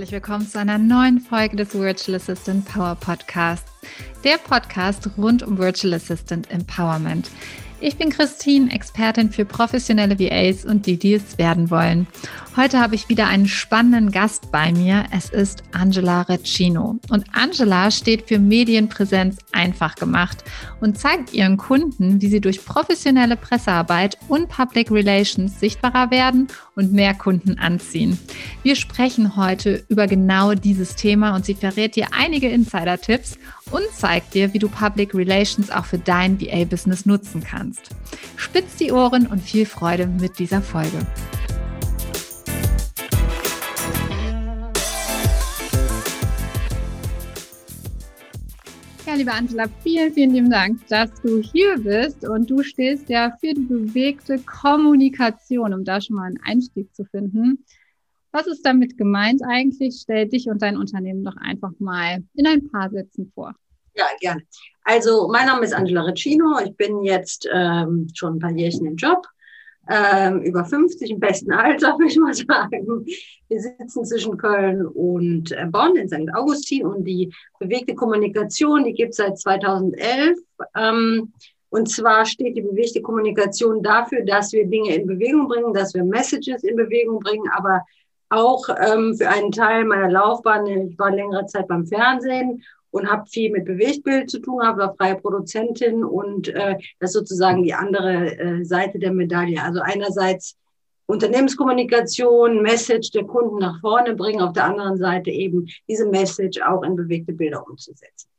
herzlich willkommen zu einer neuen Folge des Virtual Assistant Power Podcasts, der Podcast rund um Virtual Assistant Empowerment. Ich bin Christine, Expertin für professionelle VAs und die, die es werden wollen. Heute habe ich wieder einen spannenden Gast bei mir. Es ist Angela Recino. Und Angela steht für Medienpräsenz einfach gemacht und zeigt ihren Kunden, wie sie durch professionelle Pressearbeit und Public Relations sichtbarer werden und mehr Kunden anziehen. Wir sprechen heute über genau dieses Thema und sie verrät dir einige Insider-Tipps und zeigt dir, wie du Public Relations auch für dein VA-Business nutzen kannst. Spitz die Ohren und viel Freude mit dieser Folge. Ja, liebe Angela, vielen, vielen lieben Dank, dass du hier bist und du stehst ja für die bewegte Kommunikation, um da schon mal einen Einstieg zu finden. Was ist damit gemeint eigentlich? Stell dich und dein Unternehmen doch einfach mal in ein paar Sätzen vor. Ja, gerne. Also, mein Name ist Angela Recino. Ich bin jetzt ähm, schon ein paar Jährchen im Job, ähm, über 50, im besten Alter, würde ich mal sagen. Wir sitzen zwischen Köln und äh, Bonn in St. Augustin und die bewegte Kommunikation, die gibt es seit 2011. Ähm, und zwar steht die bewegte Kommunikation dafür, dass wir Dinge in Bewegung bringen, dass wir Messages in Bewegung bringen, aber auch ähm, für einen Teil meiner Laufbahn, ich war längere Zeit beim Fernsehen und habe viel mit Bewegtbild zu tun, habe war freie Produzentin und äh, das ist sozusagen die andere äh, Seite der Medaille. Also einerseits Unternehmenskommunikation, Message der Kunden nach vorne bringen, auf der anderen Seite eben diese Message auch in bewegte Bilder umzusetzen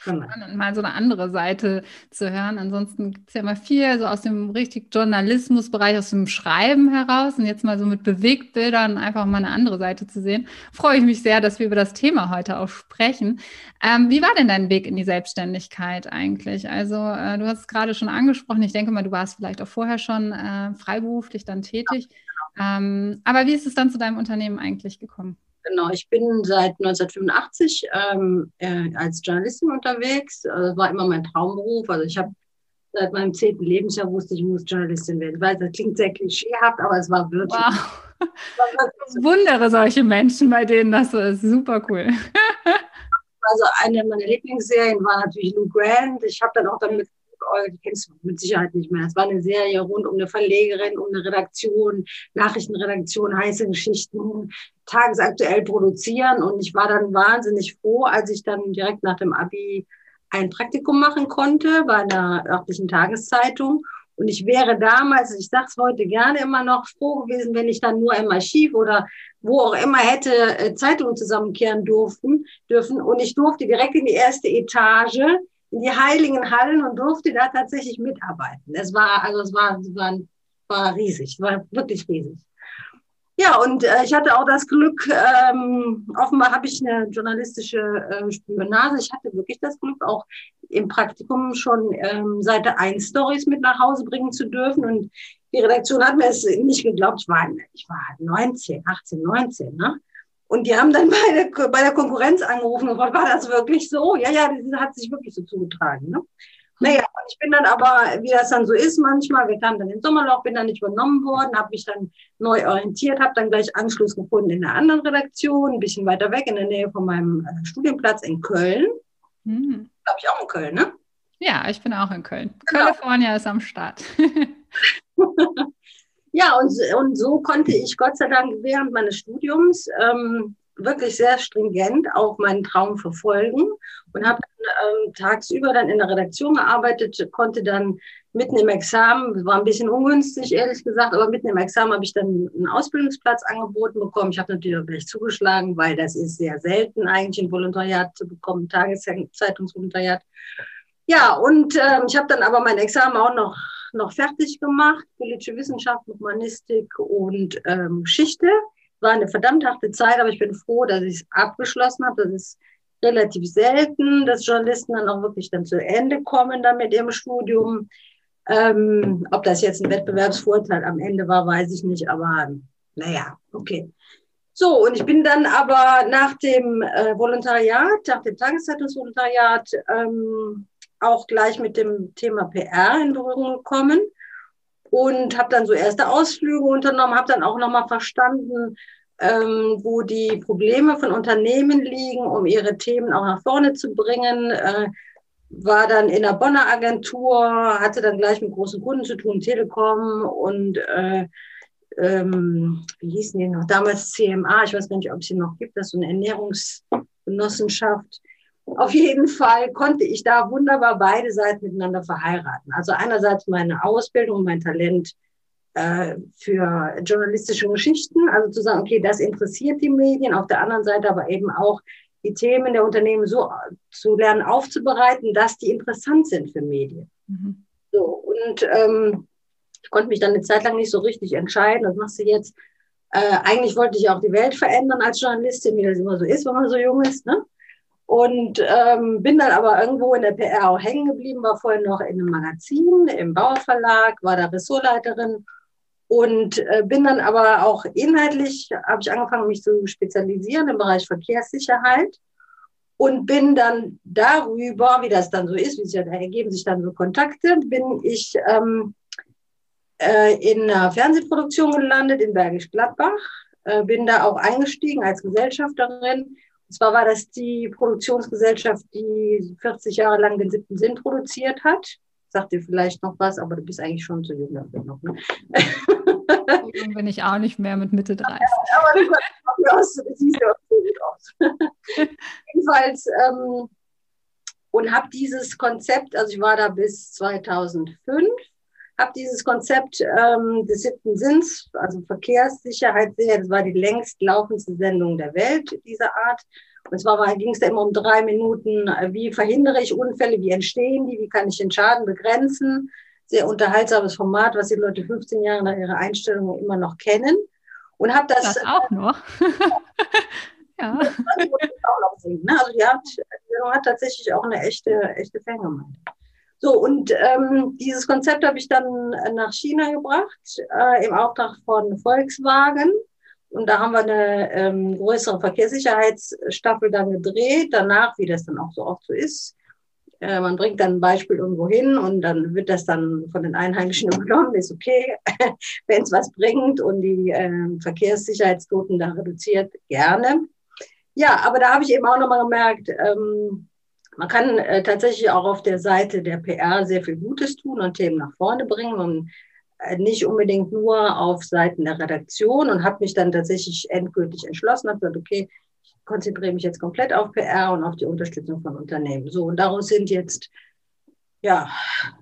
spannend, mal so eine andere Seite zu hören. Ansonsten gibt es ja immer viel so aus dem richtig Journalismusbereich, aus dem Schreiben heraus und jetzt mal so mit Bewegtbildern einfach mal eine andere Seite zu sehen. Freue ich mich sehr, dass wir über das Thema heute auch sprechen. Ähm, wie war denn dein Weg in die Selbstständigkeit eigentlich? Also äh, du hast es gerade schon angesprochen. Ich denke mal, du warst vielleicht auch vorher schon äh, freiberuflich dann tätig. Ja, genau. ähm, aber wie ist es dann zu deinem Unternehmen eigentlich gekommen? Genau, ich bin seit 1985 ähm, äh, als Journalistin unterwegs. Also das war immer mein Traumberuf. Also ich habe seit meinem zehnten Lebensjahr wusste ich, ich muss Journalistin werden. Ich weiß, das klingt sehr klischeehaft, aber es war wirklich. Wow. Ich wundere solche Menschen, bei denen das so ist. Super cool. Also eine meiner Lieblingsserien war natürlich Lou Grant. Ich habe dann auch damit die kennst du mit Sicherheit nicht mehr. Es war eine Serie rund um eine Verlegerin, um eine Redaktion, Nachrichtenredaktion, heiße Geschichten, tagesaktuell produzieren. Und ich war dann wahnsinnig froh, als ich dann direkt nach dem Abi ein Praktikum machen konnte bei einer örtlichen Tageszeitung. Und ich wäre damals, ich sage es heute gerne immer noch, froh gewesen, wenn ich dann nur im Archiv oder wo auch immer hätte äh, Zeitungen zusammenkehren durften, dürfen. Und ich durfte direkt in die erste Etage in die heiligen Hallen und durfte da tatsächlich mitarbeiten. Es war, also es war, es war, war riesig, war wirklich riesig. Ja, und äh, ich hatte auch das Glück, ähm, offenbar habe ich eine journalistische äh, Spionage. Ich hatte wirklich das Glück, auch im Praktikum schon ähm, Seite 1 Stories mit nach Hause bringen zu dürfen. Und die Redaktion hat mir es nicht geglaubt. Ich war, ich war 19, 18, 19. Ne? Und die haben dann bei der, bei der Konkurrenz angerufen und gefragt, war das wirklich so? Ja, ja, das hat sich wirklich so zugetragen. Ne? Naja, ich bin dann aber, wie das dann so ist manchmal, wir kamen dann ins Sommerloch, bin dann nicht übernommen worden, habe mich dann neu orientiert, habe dann gleich Anschluss gefunden in einer anderen Redaktion, ein bisschen weiter weg, in der Nähe von meinem äh, Studienplatz in Köln. Hm. Glaube ich auch in Köln, ne? Ja, ich bin auch in Köln. Genau. California ist am Start. Ja, und, und so konnte ich Gott sei Dank während meines Studiums ähm, wirklich sehr stringent auch meinen Traum verfolgen und habe ähm, tagsüber dann in der Redaktion gearbeitet, konnte dann mitten im Examen, war ein bisschen ungünstig, ehrlich gesagt, aber mitten im Examen habe ich dann einen Ausbildungsplatz angeboten bekommen. Ich habe natürlich auch gleich zugeschlagen, weil das ist sehr selten eigentlich ein Volontariat zu bekommen, Tageszeitungsvolontariat. Ja, und ähm, ich habe dann aber mein Examen auch noch noch fertig gemacht, politische Wissenschaft, Humanistik und ähm, Geschichte. War eine verdammt harte Zeit, aber ich bin froh, dass ich es abgeschlossen habe. Das ist relativ selten, dass Journalisten dann auch wirklich dann zu Ende kommen dann mit ihrem Studium. Ähm, ob das jetzt ein Wettbewerbsvorteil am Ende war, weiß ich nicht, aber naja, okay. So, und ich bin dann aber nach dem äh, Volontariat, nach dem Tageszeitungsvolontariat, ähm, auch gleich mit dem Thema PR in Berührung gekommen und habe dann so erste Ausflüge unternommen, habe dann auch nochmal verstanden, ähm, wo die Probleme von Unternehmen liegen, um ihre Themen auch nach vorne zu bringen. Äh, war dann in der Bonner Agentur, hatte dann gleich mit großen Kunden zu tun, Telekom und äh, ähm, wie hießen die noch? Damals CMA, ich weiß gar nicht, ob es sie noch gibt, das ist so eine Ernährungsgenossenschaft. Auf jeden Fall konnte ich da wunderbar beide Seiten miteinander verheiraten. Also einerseits meine Ausbildung, mein Talent äh, für journalistische Geschichten, also zu sagen, okay, das interessiert die Medien, auf der anderen Seite aber eben auch die Themen der Unternehmen so zu lernen aufzubereiten, dass die interessant sind für Medien. Mhm. So, und ähm, ich konnte mich dann eine Zeit lang nicht so richtig entscheiden, was machst du jetzt? Äh, eigentlich wollte ich auch die Welt verändern als Journalistin, wie das immer so ist, wenn man so jung ist. Ne? Und ähm, bin dann aber irgendwo in der PR auch hängen geblieben, war vorher noch in einem Magazin, im Bauerverlag, war da Ressortleiterin und äh, bin dann aber auch inhaltlich, habe ich angefangen, mich zu spezialisieren im Bereich Verkehrssicherheit und bin dann darüber, wie das dann so ist, wie sich ja, da ergeben sich dann so Kontakte, bin ich ähm, äh, in einer Fernsehproduktion gelandet in Bergisch Gladbach, äh, bin da auch eingestiegen als Gesellschafterin. Und zwar war das die Produktionsgesellschaft, die 40 Jahre lang den siebten Sinn produziert hat sagt dir vielleicht noch was, aber du bist eigentlich schon zu jung dafür noch. Ne? Jung bin ich auch nicht mehr mit Mitte 30. aber du, aus, du siehst ja auch so gut aus. Jedenfalls, ähm, und habe dieses Konzept, also ich war da bis 2005, habe dieses Konzept ähm, des siebten Sinns, also Verkehrssicherheit, das war die längst laufendste Sendung der Welt dieser Art, und zwar ging es da immer um drei Minuten, äh, wie verhindere ich Unfälle, wie entstehen die, wie kann ich den Schaden begrenzen. Sehr unterhaltsames Format, was die Leute 15 Jahre nach ihrer Einstellung immer noch kennen. Und habe das, das auch noch. ja. ne? Also die hat tatsächlich auch eine echte, echte Fangemeinde. So, und ähm, dieses Konzept habe ich dann nach China gebracht, äh, im Auftrag von Volkswagen. Und da haben wir eine ähm, größere Verkehrssicherheitsstaffel dann gedreht. Danach, wie das dann auch so oft so ist, äh, man bringt dann ein Beispiel irgendwo hin und dann wird das dann von den Einheimischen übernommen. Ist okay, wenn es was bringt und die äh, Verkehrssicherheitsquoten da reduziert, gerne. Ja, aber da habe ich eben auch nochmal gemerkt, ähm, man kann äh, tatsächlich auch auf der Seite der PR sehr viel Gutes tun und Themen nach vorne bringen. Und äh, nicht unbedingt nur auf Seiten der Redaktion und habe mich dann tatsächlich endgültig entschlossen, habe gesagt, okay, ich konzentriere mich jetzt komplett auf PR und auf die Unterstützung von Unternehmen. So, und daraus sind jetzt ja,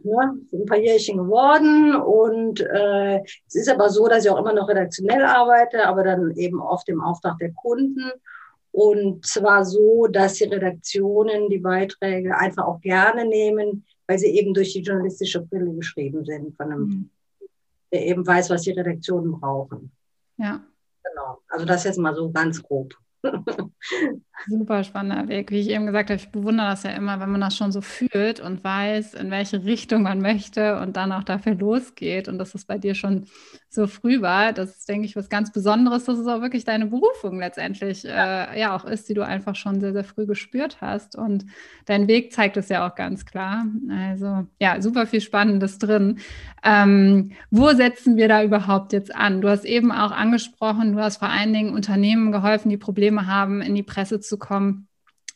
ne, ein paar Jährchen geworden und äh, es ist aber so, dass ich auch immer noch redaktionell arbeite, aber dann eben oft im Auftrag der Kunden und zwar so, dass die Redaktionen die Beiträge einfach auch gerne nehmen, weil sie eben durch die journalistische Brille geschrieben sind von einem mhm der eben weiß, was die Redaktionen brauchen. Ja. Genau. Also das jetzt mal so ganz grob. Super spannender Weg. Wie ich eben gesagt habe, ich bewundere das ja immer, wenn man das schon so fühlt und weiß, in welche Richtung man möchte und dann auch dafür losgeht. Und dass es bei dir schon so früh war, das ist, denke ich, was ganz Besonderes, dass es auch wirklich deine Berufung letztendlich ja. Äh, ja auch ist, die du einfach schon sehr, sehr früh gespürt hast. Und dein Weg zeigt es ja auch ganz klar. Also ja, super viel Spannendes drin. Ähm, wo setzen wir da überhaupt jetzt an? Du hast eben auch angesprochen, du hast vor allen Dingen Unternehmen geholfen, die Probleme haben, in die Presse zu kommen.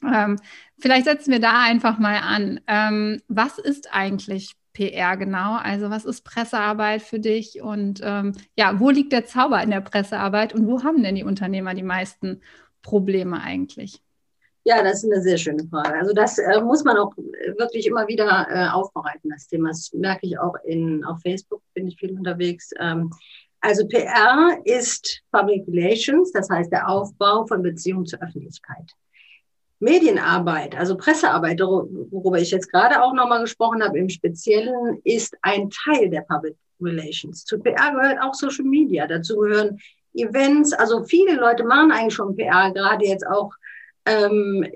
Ähm, vielleicht setzen wir da einfach mal an. Ähm, was ist eigentlich PR genau? Also was ist Pressearbeit für dich und ähm, ja, wo liegt der Zauber in der Pressearbeit und wo haben denn die Unternehmer die meisten Probleme eigentlich? Ja, das ist eine sehr schöne Frage. Also das äh, muss man auch wirklich immer wieder äh, aufbereiten, das Thema. Das merke ich auch in, auf Facebook, bin ich viel unterwegs. Ähm, also PR ist Public Relations, das heißt der Aufbau von Beziehungen zur Öffentlichkeit. Medienarbeit, also Pressearbeit, worüber ich jetzt gerade auch nochmal gesprochen habe, im Speziellen ist ein Teil der Public Relations. Zu PR gehört auch Social Media. Dazu gehören Events. Also viele Leute machen eigentlich schon PR, gerade jetzt auch, ähm,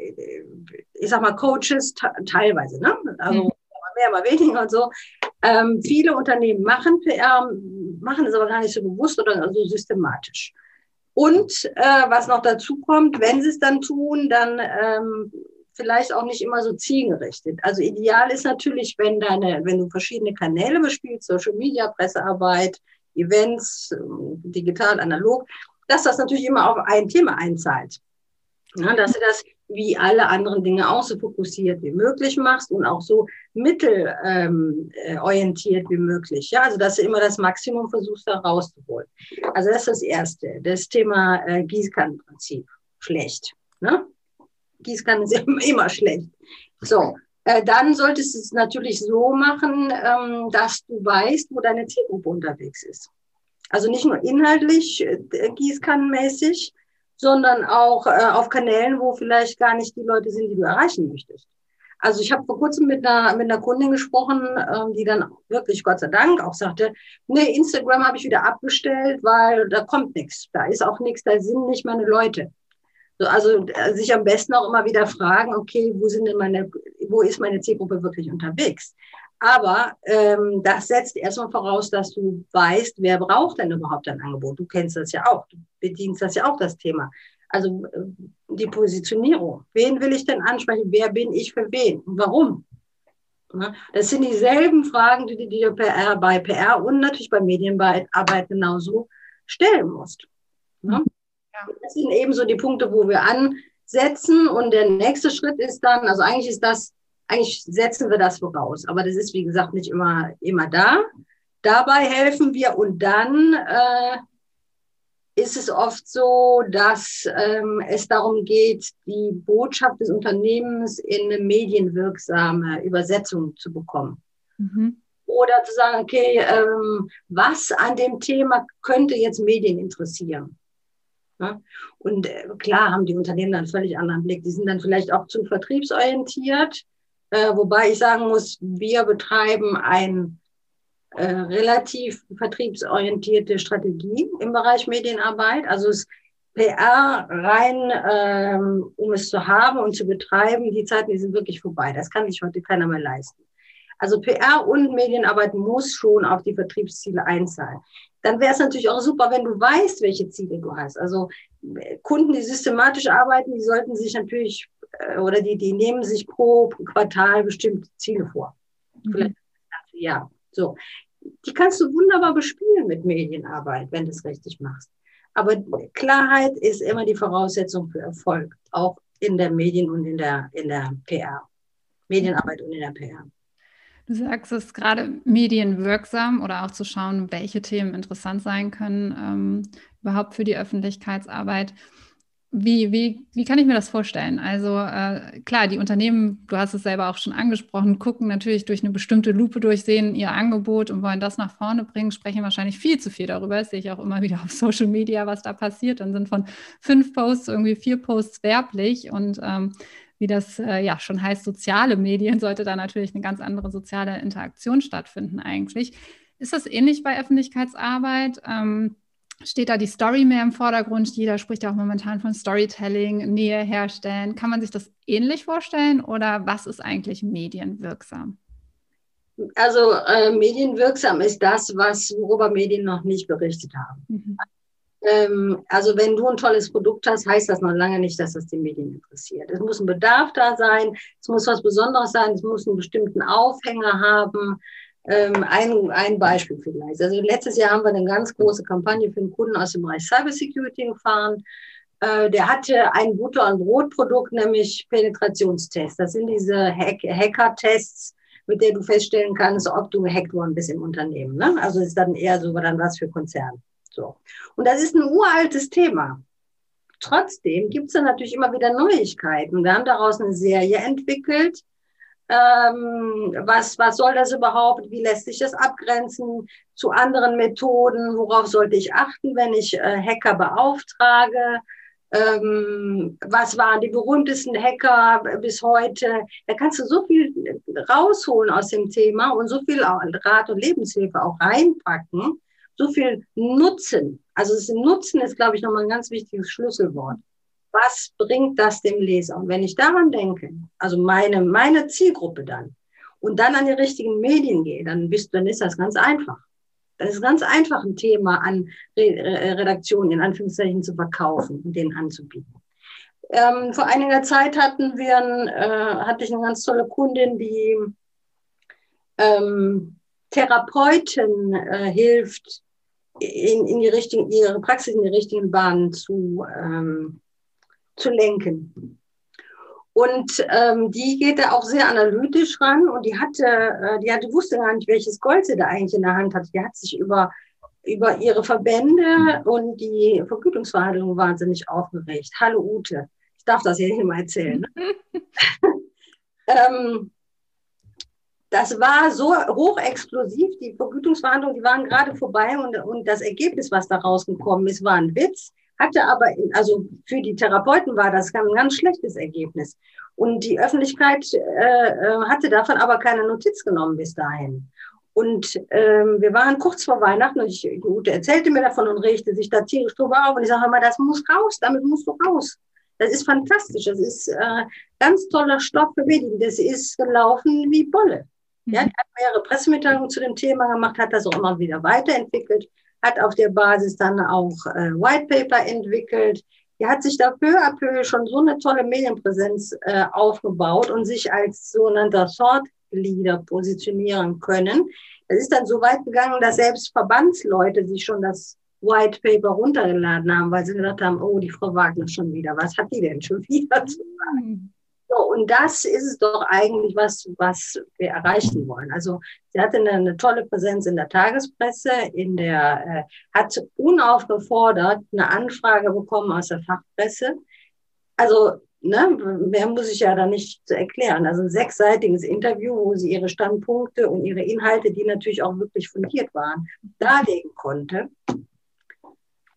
ich sag mal, Coaches teilweise, ne? Also mhm. mehr, mal weniger und so. Ähm, viele Unternehmen machen PR, machen es aber gar nicht so bewusst oder so systematisch. Und äh, was noch dazu kommt, wenn sie es dann tun, dann ähm, vielleicht auch nicht immer so zielgerichtet. Also ideal ist natürlich, wenn deine, wenn du verschiedene Kanäle bespielst, Social Media, Pressearbeit, Events, digital, analog, dass das natürlich immer auf ein Thema einzahlt. Ja, dass du das wie alle anderen Dinge auch so fokussiert wie möglich machst und auch so mittelorientiert ähm, äh, wie möglich. Ja, also dass du immer das Maximum versuchst da rauszuholen. Also das ist das Erste, das Thema äh, Gießkannenprinzip. Schlecht. Ne? Gießkannen ist immer, schlecht. So, äh, dann solltest du es natürlich so machen, ähm, dass du weißt, wo deine Zielgruppe unterwegs ist. Also nicht nur inhaltlich äh, gießkannenmäßig, sondern auch äh, auf Kanälen, wo vielleicht gar nicht die Leute sind, die du erreichen möchtest. Also ich habe vor kurzem mit einer, mit einer Kundin gesprochen, ähm, die dann wirklich Gott sei Dank auch sagte, nee, Instagram habe ich wieder abgestellt, weil da kommt nichts, da ist auch nichts, da sind nicht meine Leute. So, also äh, sich am besten auch immer wieder fragen, okay, wo sind denn meine, wo ist meine Zielgruppe wirklich unterwegs? Aber ähm, das setzt erstmal voraus, dass du weißt, wer braucht denn überhaupt dein Angebot. Du kennst das ja auch, du bedienst das ja auch, das Thema. Also äh, die Positionierung. Wen will ich denn ansprechen? Wer bin ich für wen? Und warum? Das sind dieselben Fragen, die du dir PR, bei PR und natürlich bei Medienarbeit genauso stellen musst. Ja. Das sind eben so die Punkte, wo wir ansetzen. Und der nächste Schritt ist dann, also eigentlich ist das eigentlich setzen wir das voraus. Aber das ist, wie gesagt, nicht immer, immer da. Dabei helfen wir und dann äh, ist es oft so, dass ähm, es darum geht, die Botschaft des Unternehmens in eine medienwirksame Übersetzung zu bekommen. Mhm. Oder zu sagen, okay, ähm, was an dem Thema könnte jetzt Medien interessieren? Ja? Und äh, klar haben die Unternehmen dann einen völlig anderen Blick. Die sind dann vielleicht auch zu vertriebsorientiert äh, wobei ich sagen muss, wir betreiben ein äh, relativ vertriebsorientierte Strategie im Bereich Medienarbeit. Also es PR rein, ähm, um es zu haben und zu betreiben, die Zeiten, die sind wirklich vorbei. Das kann sich heute keiner mehr leisten. Also PR und Medienarbeit muss schon auf die Vertriebsziele einzahlen. Dann wäre es natürlich auch super, wenn du weißt, welche Ziele du hast. Also Kunden, die systematisch arbeiten, die sollten sich natürlich äh, oder die, die nehmen sich pro Quartal bestimmte Ziele vor. Mhm. Vielleicht Jahr. So. Die kannst du wunderbar bespielen mit Medienarbeit, wenn du es richtig machst. Aber Klarheit ist immer die Voraussetzung für Erfolg, auch in der Medien- und in der, in der PR. Medienarbeit und in der PR. Du sagst es gerade medienwirksam oder auch zu schauen, welche Themen interessant sein können, ähm, überhaupt für die Öffentlichkeitsarbeit. Wie, wie, wie kann ich mir das vorstellen? Also äh, klar, die Unternehmen, du hast es selber auch schon angesprochen, gucken natürlich durch eine bestimmte Lupe durch, sehen ihr Angebot und wollen das nach vorne bringen, sprechen wahrscheinlich viel zu viel darüber. Das sehe ich auch immer wieder auf Social Media, was da passiert. Dann sind von fünf Posts irgendwie vier Posts werblich und ähm, wie das äh, ja schon heißt, soziale Medien, sollte da natürlich eine ganz andere soziale Interaktion stattfinden eigentlich. Ist das ähnlich bei Öffentlichkeitsarbeit? Ähm, steht da die Story mehr im Vordergrund? Jeder spricht ja auch momentan von Storytelling, Nähe herstellen. Kann man sich das ähnlich vorstellen oder was ist eigentlich medienwirksam? Also äh, medienwirksam ist das, was worüber Medien noch nicht berichtet haben. Mhm. Ähm, also wenn du ein tolles Produkt hast, heißt das noch lange nicht, dass das die Medien interessiert. Es muss ein Bedarf da sein, es muss was Besonderes sein, es muss einen bestimmten Aufhänger haben. Ähm, ein, ein Beispiel vielleicht. Also letztes Jahr haben wir eine ganz große Kampagne für einen Kunden aus dem Bereich Cybersecurity gefahren. Äh, der hatte ein Butter- und Brotprodukt, nämlich Penetrationstests. Das sind diese Hack Hacker-Tests, mit denen du feststellen kannst, ob du gehackt worden bist im Unternehmen. Ne? Also ist dann eher so dann was für Konzerne. So. Und das ist ein uraltes Thema. Trotzdem gibt es dann natürlich immer wieder Neuigkeiten. Wir haben daraus eine Serie entwickelt, ähm, was, was soll das überhaupt? Wie lässt sich das abgrenzen zu anderen Methoden? Worauf sollte ich achten, wenn ich äh, Hacker beauftrage? Ähm, was waren die berühmtesten Hacker bis heute? Da kannst du so viel rausholen aus dem Thema und so viel Rat und Lebenshilfe auch reinpacken, so viel Nutzen. Also Nutzen ist, glaube ich, nochmal ein ganz wichtiges Schlüsselwort was bringt das dem Leser? Und wenn ich daran denke, also meine, meine Zielgruppe dann, und dann an die richtigen Medien gehe, dann, bist, dann ist das ganz einfach. Das ist ganz einfach, ein Thema an Redaktionen in Anführungszeichen zu verkaufen und denen anzubieten. Ähm, vor einiger Zeit hatten wir, äh, hatte ich eine ganz tolle Kundin, die ähm, Therapeuten äh, hilft, in, in die richtigen, ihre Praxis in die richtigen Bahnen zu, ähm, zu lenken. Und ähm, die geht da auch sehr analytisch ran und die hatte, äh, die hatte, wusste gar nicht, welches Gold sie da eigentlich in der Hand hat. Die hat sich über, über ihre Verbände und die Vergütungsverhandlungen wahnsinnig aufgeregt. Hallo Ute, ich darf das hier mal erzählen. Ne? ähm, das war so hochexplosiv, die Vergütungsverhandlungen, die waren gerade vorbei und, und das Ergebnis, was da rausgekommen ist, war ein Witz, hatte aber, also für die Therapeuten war das ein ganz schlechtes Ergebnis. Und die Öffentlichkeit äh, äh hatte davon aber keine Notiz genommen bis dahin. Und ähm, wir waren kurz vor Weihnachten und ich, Ute erzählte mir davon und regte sich da tierisch drüber auf. Und ich sage immer, das muss raus, damit musst du raus. Das ist fantastisch. Das ist äh, ganz toller Stoff für Medien. Das ist gelaufen wie Bolle. Ja, die hat mehrere Pressemitteilungen zu dem Thema gemacht, hat das auch immer wieder weiterentwickelt, hat auf der Basis dann auch äh, White Paper entwickelt. Die hat sich da peu à peu schon so eine tolle Medienpräsenz äh, aufgebaut und sich als sogenannter Thought Leader positionieren können. Es ist dann so weit gegangen, dass selbst Verbandsleute sich schon das White Paper runtergeladen haben, weil sie gedacht haben, oh, die Frau Wagner schon wieder, was hat die denn schon wieder zu sagen? So, und das ist es doch eigentlich, was, was wir erreichen wollen. Also sie hatte eine, eine tolle Präsenz in der Tagespresse, in der, äh, hat unaufgefordert eine Anfrage bekommen aus der Fachpresse. Also, ne, mehr muss ich ja da nicht erklären. Also ein sechsseitiges Interview, wo sie ihre Standpunkte und ihre Inhalte, die natürlich auch wirklich fundiert waren, darlegen konnte.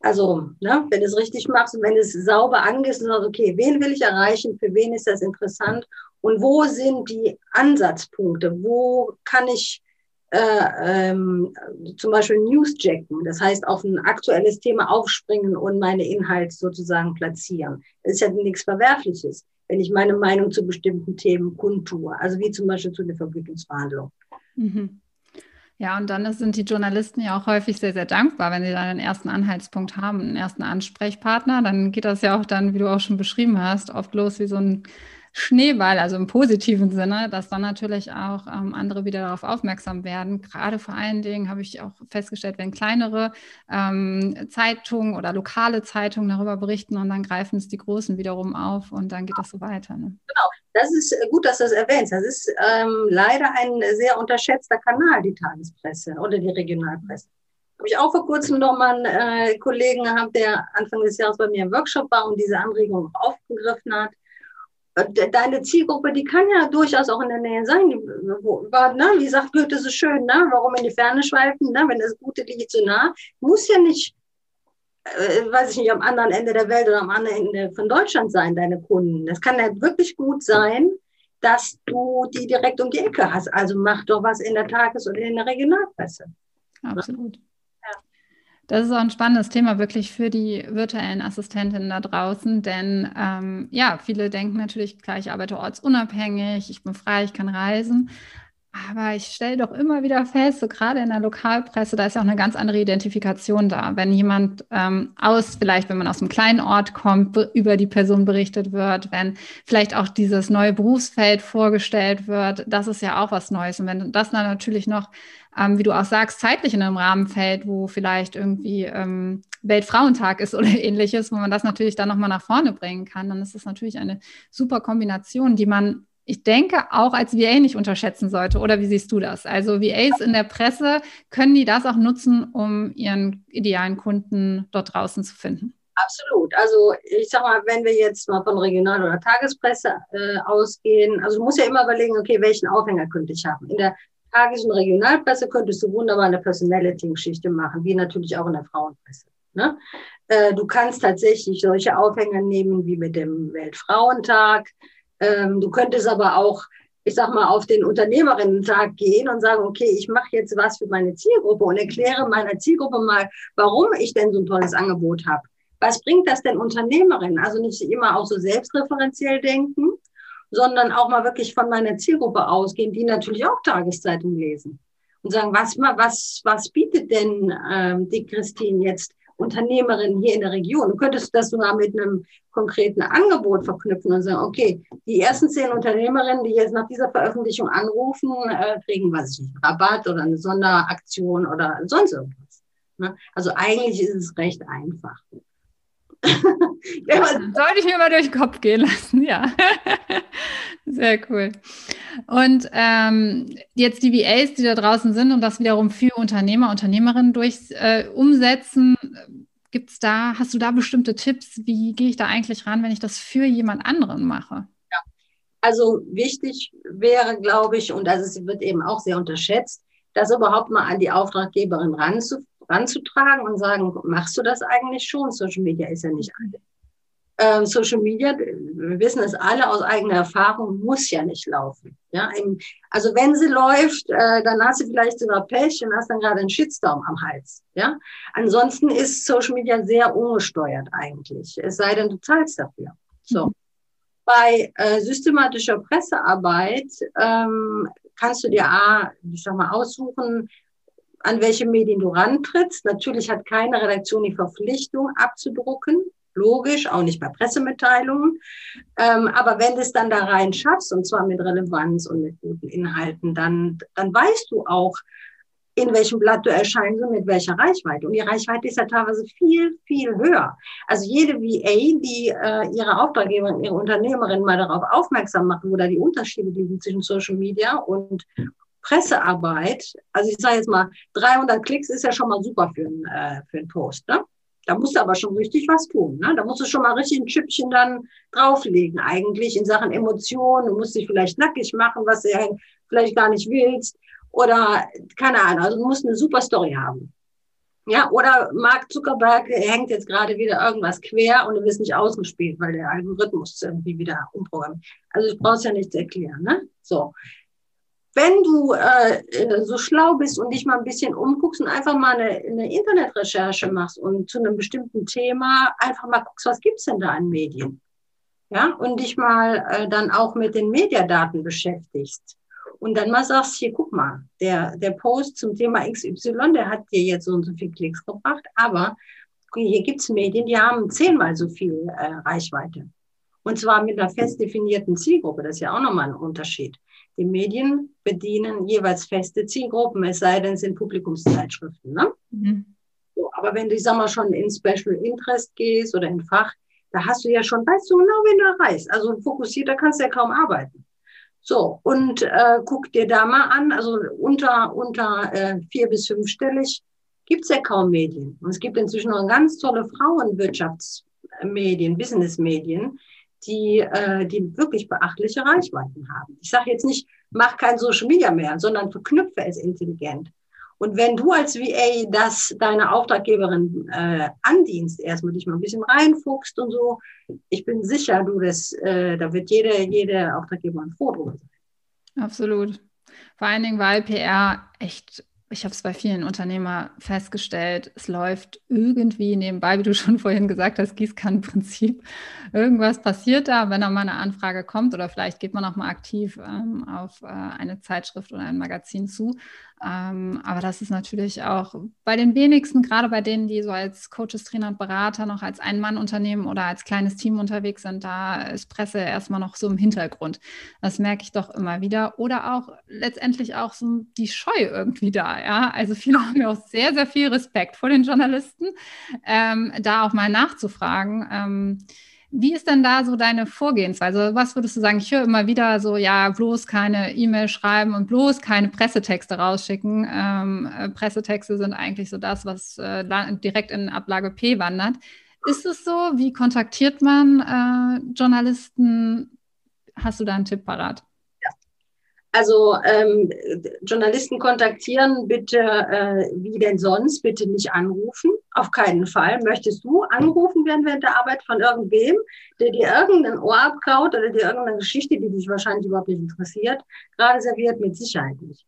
Also, ne, wenn du es richtig machst und wenn du es sauber angehst und sagst, okay, wen will ich erreichen, für wen ist das interessant und wo sind die Ansatzpunkte, wo kann ich äh, ähm, zum Beispiel Newsjacken, das heißt auf ein aktuelles Thema aufspringen und meine Inhalte sozusagen platzieren. Das ist ja nichts Verwerfliches, wenn ich meine Meinung zu bestimmten Themen kundtue, also wie zum Beispiel zu der Vergütungsverhandlung. Mhm. Ja, und dann sind die Journalisten ja auch häufig sehr, sehr dankbar, wenn sie dann einen ersten Anhaltspunkt haben, einen ersten Ansprechpartner. Dann geht das ja auch dann, wie du auch schon beschrieben hast, oft los wie so ein Schneeball, also im positiven Sinne, dass dann natürlich auch ähm, andere wieder darauf aufmerksam werden. Gerade vor allen Dingen habe ich auch festgestellt, wenn kleinere ähm, Zeitungen oder lokale Zeitungen darüber berichten und dann greifen es die Großen wiederum auf und dann geht das so weiter. Ne? Genau, das ist gut, dass du das erwähnst. Das ist ähm, leider ein sehr unterschätzter Kanal, die Tagespresse oder die Regionalpresse. Habe ich auch vor kurzem noch mal einen äh, Kollegen gehabt, der Anfang des Jahres bei mir im Workshop war und diese Anregung aufgegriffen hat deine Zielgruppe, die kann ja durchaus auch in der Nähe sein. Ne? Wie sagt Goethe so schön, ne? warum in die Ferne schweifen, ne? wenn das Gute liegt so nah. Muss ja nicht, äh, weiß ich nicht, am anderen Ende der Welt oder am anderen Ende von Deutschland sein, deine Kunden. Das kann ja wirklich gut sein, dass du die direkt um die Ecke hast. Also mach doch was in der Tages- oder in der Regionalpresse. Absolut. Das ist auch ein spannendes Thema wirklich für die virtuellen Assistentinnen da draußen, denn ähm, ja, viele denken natürlich, klar, ich arbeite ortsunabhängig, ich bin frei, ich kann reisen. Aber ich stelle doch immer wieder fest, so gerade in der Lokalpresse, da ist ja auch eine ganz andere Identifikation da. Wenn jemand ähm, aus, vielleicht wenn man aus einem kleinen Ort kommt, über die Person berichtet wird, wenn vielleicht auch dieses neue Berufsfeld vorgestellt wird, das ist ja auch was Neues. Und wenn das dann natürlich noch, ähm, wie du auch sagst, zeitlich in einem Rahmen fällt, wo vielleicht irgendwie ähm, Weltfrauentag ist oder ähnliches, wo man das natürlich dann nochmal nach vorne bringen kann, dann ist das natürlich eine super Kombination, die man ich denke, auch als VA nicht unterschätzen sollte. Oder wie siehst du das? Also VAs in der Presse, können die das auch nutzen, um ihren idealen Kunden dort draußen zu finden? Absolut. Also ich sag mal, wenn wir jetzt mal von Regional- oder Tagespresse äh, ausgehen, also du musst ja immer überlegen, okay, welchen Aufhänger könnte ich haben. In der Tages- und Regionalpresse könntest du wunderbar eine Personality-Geschichte machen, wie natürlich auch in der Frauenpresse. Ne? Äh, du kannst tatsächlich solche Aufhänger nehmen wie mit dem Weltfrauentag. Ähm, du könntest aber auch, ich sag mal, auf den Unternehmerinnen-Tag gehen und sagen, okay, ich mache jetzt was für meine Zielgruppe und erkläre meiner Zielgruppe mal, warum ich denn so ein tolles Angebot habe. Was bringt das denn Unternehmerinnen? Also nicht immer auch so selbstreferenziell denken, sondern auch mal wirklich von meiner Zielgruppe ausgehen, die natürlich auch Tageszeitungen lesen und sagen, was, was, was bietet denn ähm, die Christine jetzt Unternehmerin hier in der Region. Du könntest das sogar mit einem konkreten Angebot verknüpfen und sagen, okay, die ersten zehn Unternehmerinnen, die jetzt nach dieser Veröffentlichung anrufen, äh, kriegen, was ich Rabatt oder eine Sonderaktion oder sonst irgendwas. Ne? Also eigentlich ist es recht einfach. ja, sollte ich mir mal durch den Kopf gehen lassen, ja. Sehr cool. Und ähm, jetzt die VAs, die da draußen sind und das wiederum für Unternehmer, Unternehmerinnen durch äh, umsetzen, gibt's da, hast du da bestimmte Tipps? Wie gehe ich da eigentlich ran, wenn ich das für jemand anderen mache? Ja. Also wichtig wäre, glaube ich, und das wird eben auch sehr unterschätzt, das überhaupt mal an die Auftraggeberin ranzu, ranzutragen und sagen, machst du das eigentlich schon? Social Media ist ja nicht alles. Ähm, Social Media, wir wissen es alle aus eigener Erfahrung, muss ja nicht laufen. Ja, also wenn sie läuft, äh, dann hast du vielleicht sogar Pech und hast dann gerade einen Shitstorm am Hals. Ja, ansonsten ist Social Media sehr ungesteuert eigentlich. Es sei denn, du zahlst dafür. So. Mhm. Bei äh, systematischer Pressearbeit ähm, kannst du dir A, ich sag mal, aussuchen, an welche Medien du rantrittst. Natürlich hat keine Redaktion die Verpflichtung abzudrucken. Logisch, auch nicht bei Pressemitteilungen. Ähm, aber wenn du es dann da rein schaffst, und zwar mit Relevanz und mit guten Inhalten, dann, dann weißt du auch, in welchem Blatt du erscheinst und mit welcher Reichweite. Und die Reichweite ist ja teilweise viel, viel höher. Also jede VA, die äh, ihre Auftraggeberin, ihre Unternehmerin mal darauf aufmerksam machen, wo da die Unterschiede liegen zwischen Social Media und Pressearbeit. Also ich sage jetzt mal, 300 Klicks ist ja schon mal super für, ein, äh, für einen Post. Ne? Da musst du aber schon richtig was tun. Ne? Da musst du schon mal richtig ein Chipchen dann drauflegen, eigentlich in Sachen Emotionen. Du musst dich vielleicht nackig machen, was du ja vielleicht gar nicht willst. Oder keine Ahnung, also du musst eine super Story haben. Ja, oder Mark Zuckerberg hängt jetzt gerade wieder irgendwas quer und du wirst nicht ausgespielt, weil der Algorithmus irgendwie wieder umprogrammiert. Also ich brauch's ja nichts erklären, ne? So. Wenn du äh, äh, so schlau bist und dich mal ein bisschen umguckst und einfach mal eine, eine Internetrecherche machst und zu einem bestimmten Thema einfach mal guckst, was gibt's denn da an Medien? Ja, und dich mal äh, dann auch mit den Mediadaten beschäftigst und dann mal sagst, hier, guck mal, der, der Post zum Thema XY, der hat dir jetzt so und so viel Klicks gebracht, aber hier gibt's Medien, die haben zehnmal so viel äh, Reichweite. Und zwar mit einer fest definierten Zielgruppe. Das ist ja auch nochmal ein Unterschied. Die Medien bedienen jeweils feste Zielgruppen, es sei denn, es sind Publikumszeitschriften. Ne? Mhm. So, aber wenn du, ich sag mal, schon in Special Interest gehst oder in Fach, da hast du ja schon, weißt du genau, wen du erreichst. Also fokussierter kannst du ja kaum arbeiten. So, und äh, guck dir da mal an, also unter, unter äh, vier- bis fünfstellig gibt's ja kaum Medien. Und es gibt inzwischen noch ganz tolle Frauenwirtschaftsmedien, Businessmedien, die, äh, die wirklich beachtliche Reichweiten haben. Ich sage jetzt nicht, mach kein Social Media mehr, sondern verknüpfe es intelligent. Und wenn du als VA das deiner Auftraggeberin äh, andienst, erstmal dich mal ein bisschen reinfuchst und so, ich bin sicher, du das, äh, da wird jede, jede Auftraggeberin froh drüber sein. Absolut. Vor allen Dingen, weil PR echt ich habe es bei vielen Unternehmern festgestellt, es läuft irgendwie nebenbei, wie du schon vorhin gesagt hast, Gießkannenprinzip. Irgendwas passiert da, wenn da mal eine Anfrage kommt oder vielleicht geht man auch mal aktiv ähm, auf äh, eine Zeitschrift oder ein Magazin zu. Ähm, aber das ist natürlich auch bei den wenigsten, gerade bei denen, die so als Coaches, Trainer und Berater noch als Ein-Mann-Unternehmen oder als kleines Team unterwegs sind, da ist Presse erstmal noch so im Hintergrund. Das merke ich doch immer wieder. Oder auch letztendlich auch so die Scheu irgendwie da. Ja? Also viele haben ja auch sehr, sehr viel Respekt vor den Journalisten, ähm, da auch mal nachzufragen. Ähm, wie ist denn da so deine Vorgehensweise? Was würdest du sagen? Ich höre immer wieder so, ja, bloß keine E-Mail schreiben und bloß keine Pressetexte rausschicken. Ähm, äh, Pressetexte sind eigentlich so das, was äh, direkt in Ablage P wandert. Ist es so? Wie kontaktiert man äh, Journalisten? Hast du da einen Tipp parat? Also ähm, Journalisten kontaktieren, bitte, äh, wie denn sonst, bitte nicht anrufen. Auf keinen Fall. Möchtest du angerufen werden während der Arbeit von irgendwem, der dir irgendein Ohr abkaut oder dir irgendeine Geschichte, die dich wahrscheinlich überhaupt nicht interessiert, gerade serviert? Mit Sicherheit nicht.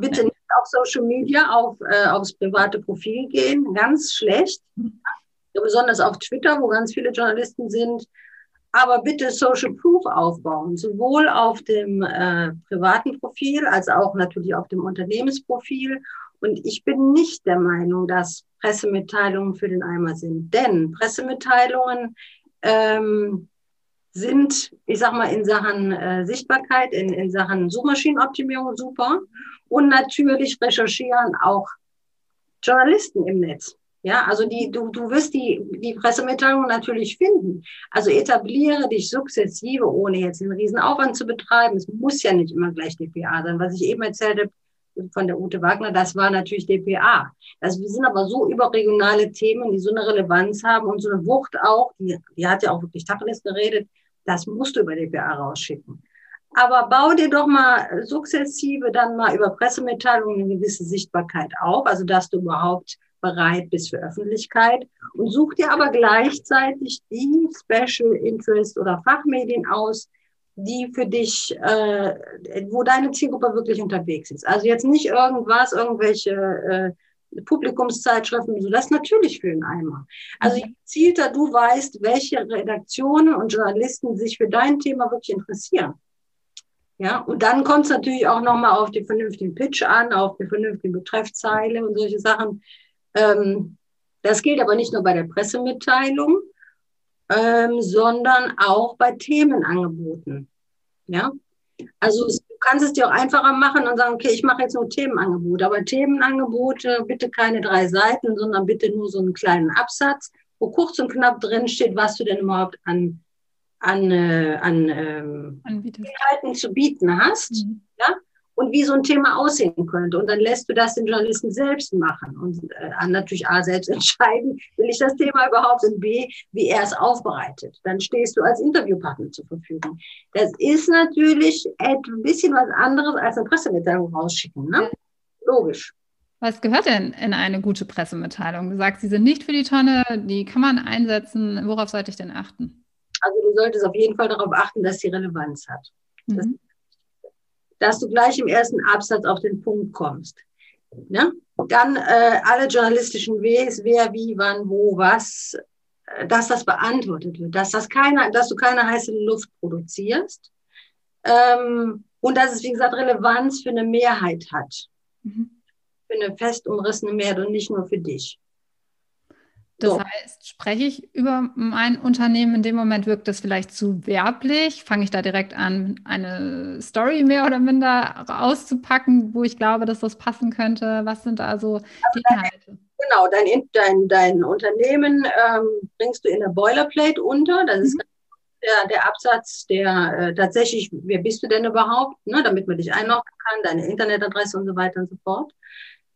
Bitte nicht auf Social Media, auf, äh, aufs private Profil gehen. Ganz schlecht. Ja, besonders auf Twitter, wo ganz viele Journalisten sind aber bitte Social Proof aufbauen, sowohl auf dem äh, privaten Profil als auch natürlich auf dem Unternehmensprofil. Und ich bin nicht der Meinung, dass Pressemitteilungen für den Eimer sind, denn Pressemitteilungen ähm, sind, ich sag mal, in Sachen äh, Sichtbarkeit, in, in Sachen Suchmaschinenoptimierung super und natürlich recherchieren auch Journalisten im Netz. Ja, also die, du, du wirst die, die Pressemitteilung natürlich finden. Also etabliere dich sukzessive, ohne jetzt einen riesen Aufwand zu betreiben. Es muss ja nicht immer gleich DPA sein. Was ich eben erzählte von der Ute Wagner, das war natürlich DPA. Das sind aber so überregionale Themen, die so eine Relevanz haben und so eine Wucht auch, die, die hat ja auch wirklich Tacheles geredet, das musst du über DPA rausschicken. Aber bau dir doch mal sukzessive dann mal über Pressemitteilungen eine gewisse Sichtbarkeit auf, also dass du überhaupt bereit bist für Öffentlichkeit und such dir aber gleichzeitig die Special Interest oder Fachmedien aus, die für dich, äh, wo deine Zielgruppe wirklich unterwegs ist. Also jetzt nicht irgendwas, irgendwelche äh, Publikumszeitschriften, so das natürlich für den Eimer. Also je gezielter du weißt, welche Redaktionen und Journalisten sich für dein Thema wirklich interessieren. Ja, und dann kommt es natürlich auch nochmal auf den vernünftigen Pitch an, auf die vernünftige Betreffzeile und solche Sachen. Ähm, das gilt aber nicht nur bei der Pressemitteilung, ähm, sondern auch bei Themenangeboten. Ja, also du kannst es dir auch einfacher machen und sagen, okay, ich mache jetzt nur Themenangebote, aber Themenangebote bitte keine drei Seiten, sondern bitte nur so einen kleinen Absatz, wo kurz und knapp drin steht, was du denn überhaupt an an, äh, an ähm, Inhalten zu bieten hast. Mhm. Ja? Und wie so ein Thema aussehen könnte. Und dann lässt du das den Journalisten selbst machen und äh, natürlich A, selbst entscheiden, will ich das Thema überhaupt und B, wie er es aufbereitet. Dann stehst du als Interviewpartner zur Verfügung. Das ist natürlich ein bisschen was anderes als eine Pressemitteilung rausschicken. Ne? Logisch. Was gehört denn in eine gute Pressemitteilung? Du sagst, sie sind nicht für die Tonne, die kann man einsetzen. Worauf sollte ich denn achten? Also du solltest auf jeden Fall darauf achten, dass sie Relevanz hat. Mhm. Das dass du gleich im ersten Absatz auf den Punkt kommst. Ne? Dann äh, alle journalistischen Ws, wer, wie, wann, wo, was, äh, dass das beantwortet wird, dass, das keine, dass du keine heiße Luft produzierst ähm, und dass es, wie gesagt, Relevanz für eine Mehrheit hat. Mhm. Für eine fest umrissene Mehrheit und nicht nur für dich. Das so. heißt, spreche ich über mein Unternehmen, in dem Moment wirkt das vielleicht zu werblich? Fange ich da direkt an, eine Story mehr oder minder auszupacken, wo ich glaube, dass das passen könnte? Was sind da so die Inhalte? Genau, dein, dein, dein Unternehmen ähm, bringst du in der Boilerplate unter. Das mhm. ist der, der Absatz, der äh, tatsächlich, wer bist du denn überhaupt, ne, damit man dich einloggen kann, deine Internetadresse und so weiter und so fort.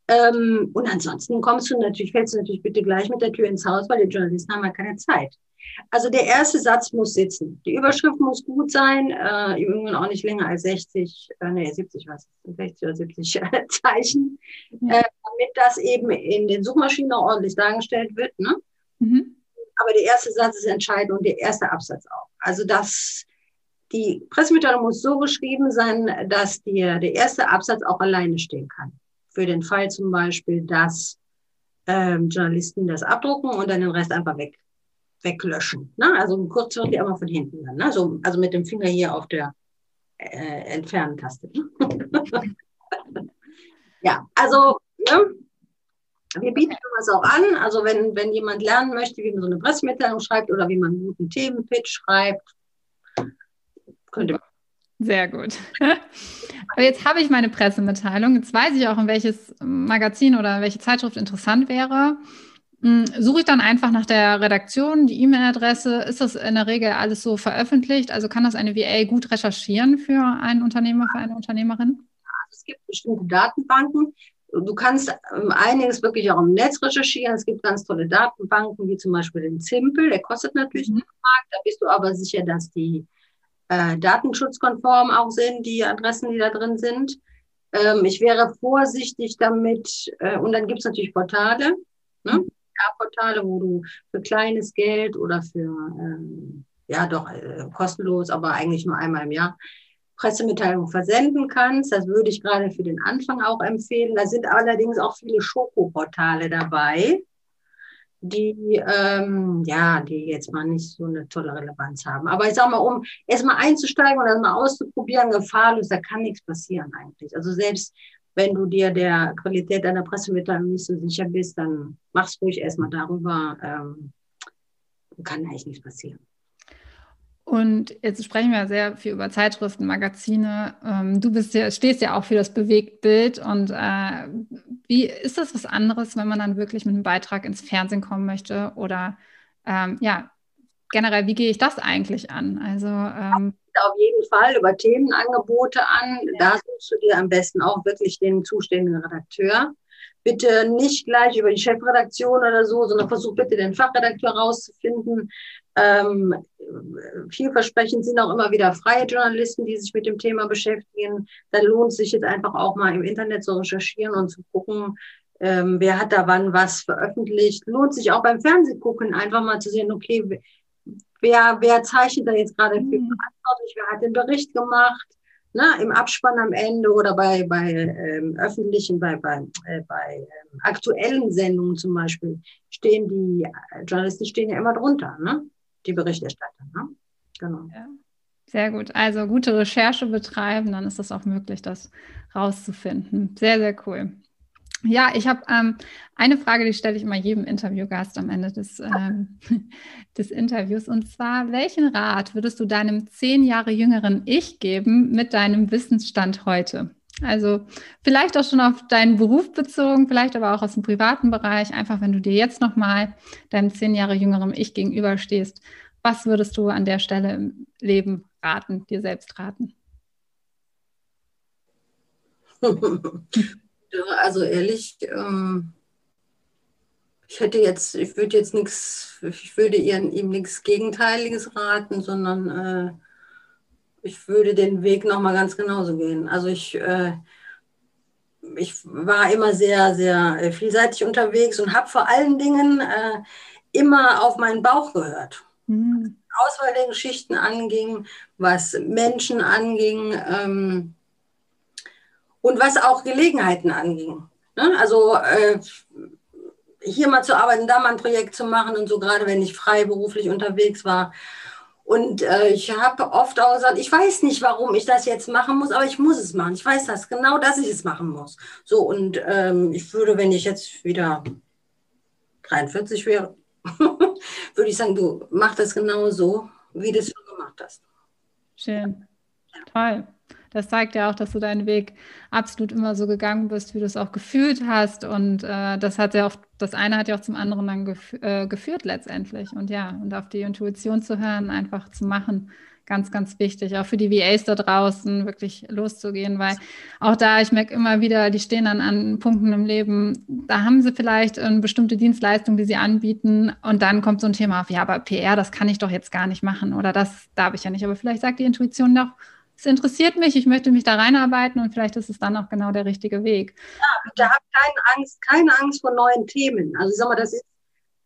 Ähm, und ansonsten kommst du natürlich, fällst du natürlich bitte gleich mit der Tür ins Haus, weil die Journalisten haben ja keine Zeit. Also der erste Satz muss sitzen. Die Überschrift muss gut sein, äh, im Übrigen auch nicht länger als 60, äh, nee, 70 was, 60 oder 70 äh, Zeichen, mhm. äh, damit das eben in den Suchmaschinen auch ordentlich dargestellt wird. Ne? Mhm. Aber der erste Satz ist entscheidend und der erste Absatz auch. Also das, die Pressemitteilung muss so geschrieben sein, dass dir der erste Absatz auch alleine stehen kann für den Fall zum Beispiel, dass ähm, Journalisten das abdrucken und dann den Rest einfach weg, weglöschen. Ne? Also kurz wird die einmal von hinten dann. Ne? So, also mit dem Finger hier auf der äh, Entfernen-Taste. ja, also ne? wir bieten sowas auch an. Also wenn, wenn jemand lernen möchte, wie man so eine Pressemitteilung schreibt oder wie man einen guten Themenpitch schreibt, könnte man sehr gut. Aber jetzt habe ich meine Pressemitteilung. Jetzt weiß ich auch, in welches Magazin oder welche Zeitschrift interessant wäre. Hm, suche ich dann einfach nach der Redaktion, die E-Mail-Adresse. Ist das in der Regel alles so veröffentlicht? Also kann das eine VA gut recherchieren für einen Unternehmer, für eine Unternehmerin? es gibt bestimmte Datenbanken. Du kannst ähm, einiges wirklich auch im Netz recherchieren. Es gibt ganz tolle Datenbanken, wie zum Beispiel den Zimpel. Der kostet natürlich mhm. einen Markt. Da bist du aber sicher, dass die äh, datenschutzkonform auch sind, die Adressen, die da drin sind. Ähm, ich wäre vorsichtig damit, äh, und dann gibt es natürlich Portale, ne? Ja, Portale, wo du für kleines Geld oder für, ähm, ja doch, äh, kostenlos, aber eigentlich nur einmal im Jahr, Pressemitteilungen versenden kannst. Das würde ich gerade für den Anfang auch empfehlen. Da sind allerdings auch viele Schokoportale dabei die ähm, ja, die jetzt mal nicht so eine tolle Relevanz haben. Aber ich sage mal, um erstmal einzusteigen und dann mal auszuprobieren, gefahrlos, da kann nichts passieren eigentlich. Also selbst wenn du dir der Qualität deiner Pressemitteilung nicht so sicher bist, dann machst ruhig erstmal darüber. Ähm, kann eigentlich nichts passieren. Und jetzt sprechen wir sehr viel über Zeitschriften, Magazine. Ähm, du bist ja, stehst ja auch für das Bewegtbild und äh, wie ist das was anderes, wenn man dann wirklich mit einem Beitrag ins Fernsehen kommen möchte? Oder ähm, ja, generell, wie gehe ich das eigentlich an? Also ähm, auf jeden Fall über Themenangebote an. Da suchst du dir am besten auch wirklich den zuständigen Redakteur. Bitte nicht gleich über die Chefredaktion oder so, sondern versuch bitte den Fachredakteur rauszufinden. Ähm, vielversprechend sind auch immer wieder freie Journalisten, die sich mit dem Thema beschäftigen. Da lohnt es sich jetzt einfach auch mal im Internet zu recherchieren und zu gucken, ähm, wer hat da wann was veröffentlicht. Lohnt sich auch beim Fernsehgucken einfach mal zu sehen, okay, wer, wer zeichnet da jetzt gerade für mhm. verantwortlich, wer hat den Bericht gemacht, ne, im Abspann am Ende oder bei, bei ähm, öffentlichen, bei, bei, äh, bei ähm, aktuellen Sendungen zum Beispiel, stehen die äh, Journalisten stehen ja immer drunter, ne? Die Berichterstatter. Ne? Genau. Ja. Sehr gut. Also gute Recherche betreiben, dann ist es auch möglich, das rauszufinden. Sehr, sehr cool. Ja, ich habe ähm, eine Frage, die stelle ich immer jedem Interviewgast am Ende des, ähm, des Interviews. Und zwar, welchen Rat würdest du deinem zehn Jahre jüngeren Ich geben mit deinem Wissensstand heute? Also vielleicht auch schon auf deinen Beruf bezogen, vielleicht aber auch aus dem privaten Bereich. Einfach, wenn du dir jetzt nochmal deinem zehn Jahre jüngeren Ich gegenüberstehst, was würdest du an der Stelle im Leben raten, dir selbst raten? also ehrlich, ähm, ich hätte jetzt, ich würde jetzt nichts, ich würde ihm, ihm nichts Gegenteiliges raten, sondern äh, ich würde den Weg nochmal ganz genauso gehen. Also ich, äh, ich war immer sehr, sehr äh, vielseitig unterwegs und habe vor allen Dingen äh, immer auf meinen Bauch gehört. Mhm. Auswahl der Geschichten anging, was Menschen anging. Ähm, und was auch Gelegenheiten anging. Ne? Also äh, hier mal zu arbeiten, da mal ein Projekt zu machen und so, gerade wenn ich freiberuflich unterwegs war. Und äh, ich habe oft auch gesagt, ich weiß nicht, warum ich das jetzt machen muss, aber ich muss es machen. Ich weiß das genau, dass ich es machen muss. So, und ähm, ich würde, wenn ich jetzt wieder 43 wäre, würde ich sagen, du mach das genau so, wie du es schon gemacht hast. Schön. Ja. Toll das zeigt ja auch, dass du deinen Weg absolut immer so gegangen bist, wie du es auch gefühlt hast. Und äh, das hat ja auch, das eine hat ja auch zum anderen dann gef äh, geführt letztendlich. Und ja, und auf die Intuition zu hören, einfach zu machen, ganz, ganz wichtig. Auch für die VAs da draußen wirklich loszugehen, weil auch da, ich merke immer wieder, die stehen dann an Punkten im Leben, da haben sie vielleicht eine bestimmte Dienstleistung, die sie anbieten und dann kommt so ein Thema auf, ja, aber PR, das kann ich doch jetzt gar nicht machen oder das darf ich ja nicht. Aber vielleicht sagt die Intuition doch, es interessiert mich, ich möchte mich da reinarbeiten und vielleicht ist es dann auch genau der richtige Weg. Ja, bitte habt keine Angst, keine Angst vor neuen Themen. Also ich sag mal, das ist,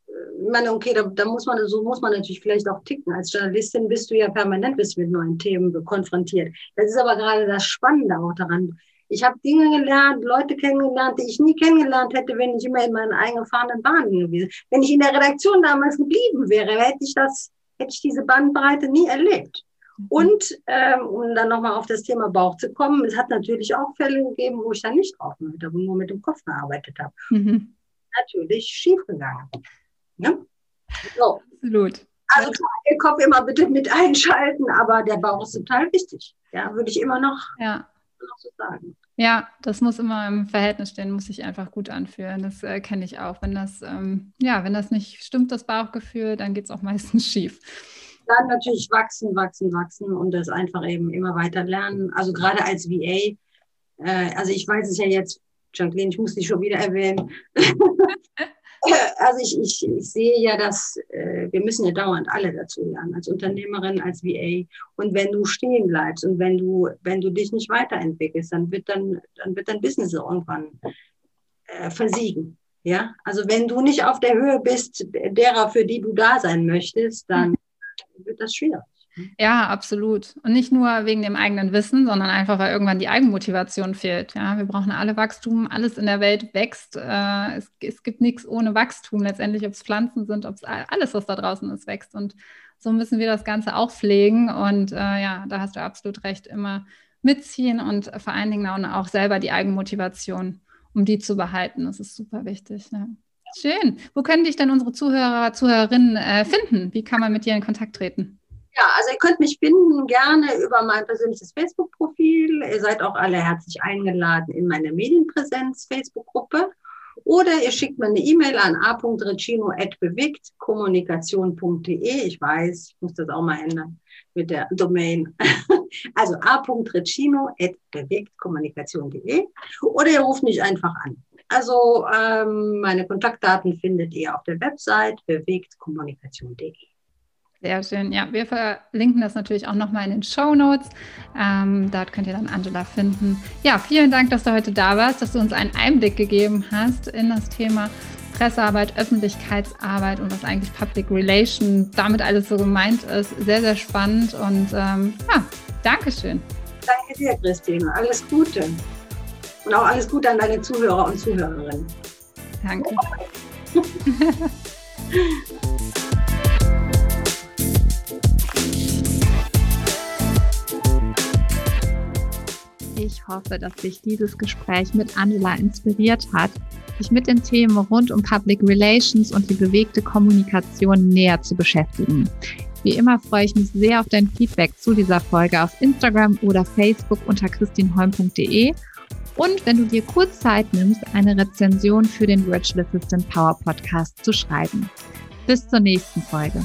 ich meine, okay, da, da, muss man, so muss man natürlich vielleicht auch ticken. Als Journalistin bist du ja permanent bist mit neuen Themen konfrontiert. Das ist aber gerade das Spannende auch daran. Ich habe Dinge gelernt, Leute kennengelernt, die ich nie kennengelernt hätte, wenn ich immer in meinen eingefahrenen Bahnen gewesen wäre. Wenn ich in der Redaktion damals geblieben wäre, hätte ich das, hätte ich diese Bandbreite nie erlebt. Und ähm, um dann nochmal auf das Thema Bauch zu kommen, es hat natürlich auch Fälle gegeben, wo ich dann nicht drauf gehört habe und nur mit dem Kopf gearbeitet habe. Mhm. Natürlich schiefgegangen. Ne? So. Absolut. Also den Kopf immer bitte mit einschalten, aber der Bauch ist total wichtig. Ja, würde ich immer noch, ja. noch so sagen. Ja, das muss immer im Verhältnis stehen, muss sich einfach gut anfühlen. Das äh, kenne ich auch. Wenn das, ähm, ja, wenn das nicht stimmt, das Bauchgefühl, dann geht es auch meistens schief dann natürlich wachsen, wachsen, wachsen und das einfach eben immer weiter lernen. Also gerade als VA, äh, also ich weiß es ja jetzt, Jacqueline, ich muss dich schon wieder erwähnen. also ich, ich, ich sehe ja, dass äh, wir müssen ja dauernd alle dazu lernen, als Unternehmerin, als VA. Und wenn du stehen bleibst und wenn du, wenn du dich nicht weiterentwickelst, dann wird dann, dann wird dein Business irgendwann äh, versiegen. Ja, also wenn du nicht auf der Höhe bist derer, für die du da sein möchtest, dann wird das schwierig. Ja, absolut. Und nicht nur wegen dem eigenen Wissen, sondern einfach, weil irgendwann die Eigenmotivation fehlt. Ja, wir brauchen alle Wachstum, alles in der Welt wächst. Äh, es, es, gibt nichts ohne Wachstum. Letztendlich, ob es Pflanzen sind, ob es alles, was da draußen ist, wächst. Und so müssen wir das Ganze auch pflegen. Und äh, ja, da hast du absolut recht, immer mitziehen und vor allen Dingen auch selber die Eigenmotivation, um die zu behalten. Das ist super wichtig. Ja. Schön. Wo können dich denn unsere Zuhörer, Zuhörerinnen äh, finden? Wie kann man mit dir in Kontakt treten? Ja, also ihr könnt mich finden gerne über mein persönliches Facebook-Profil. Ihr seid auch alle herzlich eingeladen in meine Medienpräsenz-Facebook-Gruppe. Oder ihr schickt mir eine E-Mail an a.recino.bewegtkommunikation.de. Ich weiß, ich muss das auch mal ändern mit der Domain. Also a.recino.bewegtkommunikation.de. Oder ihr ruft mich einfach an. Also ähm, meine Kontaktdaten findet ihr auf der Website bewegtkommunikation.de. Sehr schön. Ja, wir verlinken das natürlich auch nochmal in den Show Notes. Ähm, dort könnt ihr dann Angela finden. Ja, vielen Dank, dass du heute da warst, dass du uns einen Einblick gegeben hast in das Thema Pressearbeit, Öffentlichkeitsarbeit und was eigentlich Public Relation damit alles so gemeint ist. Sehr, sehr spannend und ähm, ja, Dankeschön. Danke dir, Christine. Alles Gute. Und auch alles Gute an deine Zuhörer und Zuhörerinnen. Danke. Ich hoffe, dass dich dieses Gespräch mit Angela inspiriert hat, sich mit den Themen rund um Public Relations und die bewegte Kommunikation näher zu beschäftigen. Wie immer freue ich mich sehr auf dein Feedback zu dieser Folge auf Instagram oder Facebook unter christinholm.de und wenn du dir kurz Zeit nimmst, eine Rezension für den Virtual Assistant Power Podcast zu schreiben. Bis zur nächsten Folge.